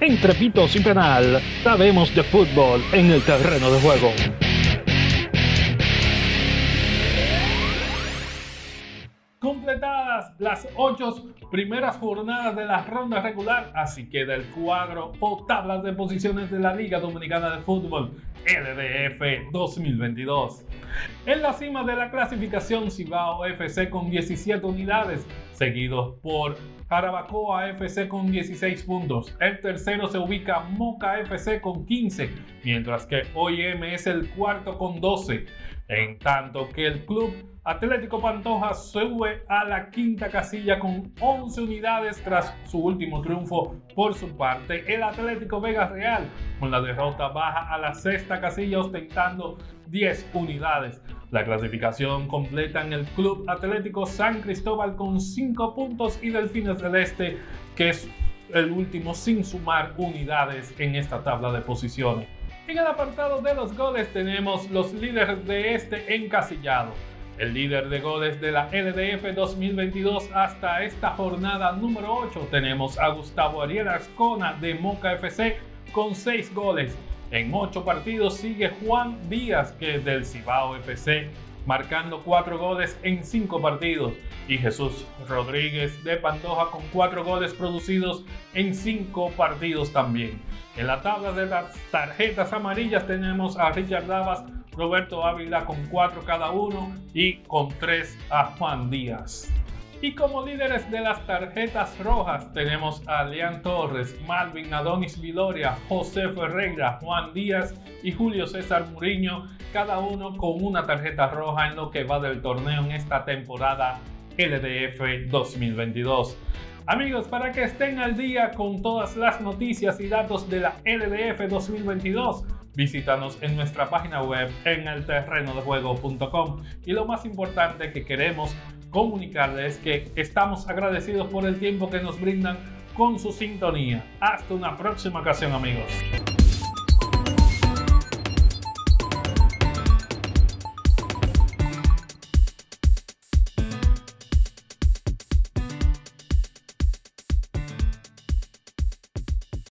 Entre pitos y penal, sabemos de fútbol en el terreno de juego. Completadas las ocho primeras jornadas de la ronda regular, así queda el cuadro o tablas de posiciones de la Liga Dominicana de Fútbol, LDF 2022. En la cima de la clasificación Cibao FC con 17 unidades, seguido por Jarabacoa FC con 16 puntos. El tercero se ubica Moca FC con 15, mientras que OIM es el cuarto con 12. En tanto que el club Atlético Pantoja sube a la quinta casilla con 11 unidades tras su último triunfo. Por su parte, el Atlético Vega Real con la derrota baja a la sexta casilla ostentando 10 unidades. La clasificación completa en el Club Atlético San Cristóbal con 5 puntos y Delfines del Este, que es el último sin sumar unidades en esta tabla de posiciones. En el apartado de los goles tenemos los líderes de este encasillado. El líder de goles de la LDF 2022 hasta esta jornada número 8 tenemos a Gustavo Ariel Ascona de Moca FC con 6 goles. En 8 partidos sigue Juan Díaz que es del Cibao FC marcando 4 goles en 5 partidos y Jesús Rodríguez de Pantoja con 4 goles producidos en 5 partidos también. En la tabla de las tarjetas amarillas tenemos a Richard Davas Roberto Ávila con 4 cada uno y con 3 a Juan Díaz. Y como líderes de las tarjetas rojas tenemos a Leán Torres, Malvin Adonis Viloria, José Ferreira, Juan Díaz y Julio César Muriño, cada uno con una tarjeta roja en lo que va del torneo en esta temporada LDF 2022. Amigos, para que estén al día con todas las noticias y datos de la LDF 2022, Visítanos en nuestra página web en el terrenodejuego.com y lo más importante que queremos comunicarles es que estamos agradecidos por el tiempo que nos brindan con su sintonía. Hasta una próxima ocasión amigos.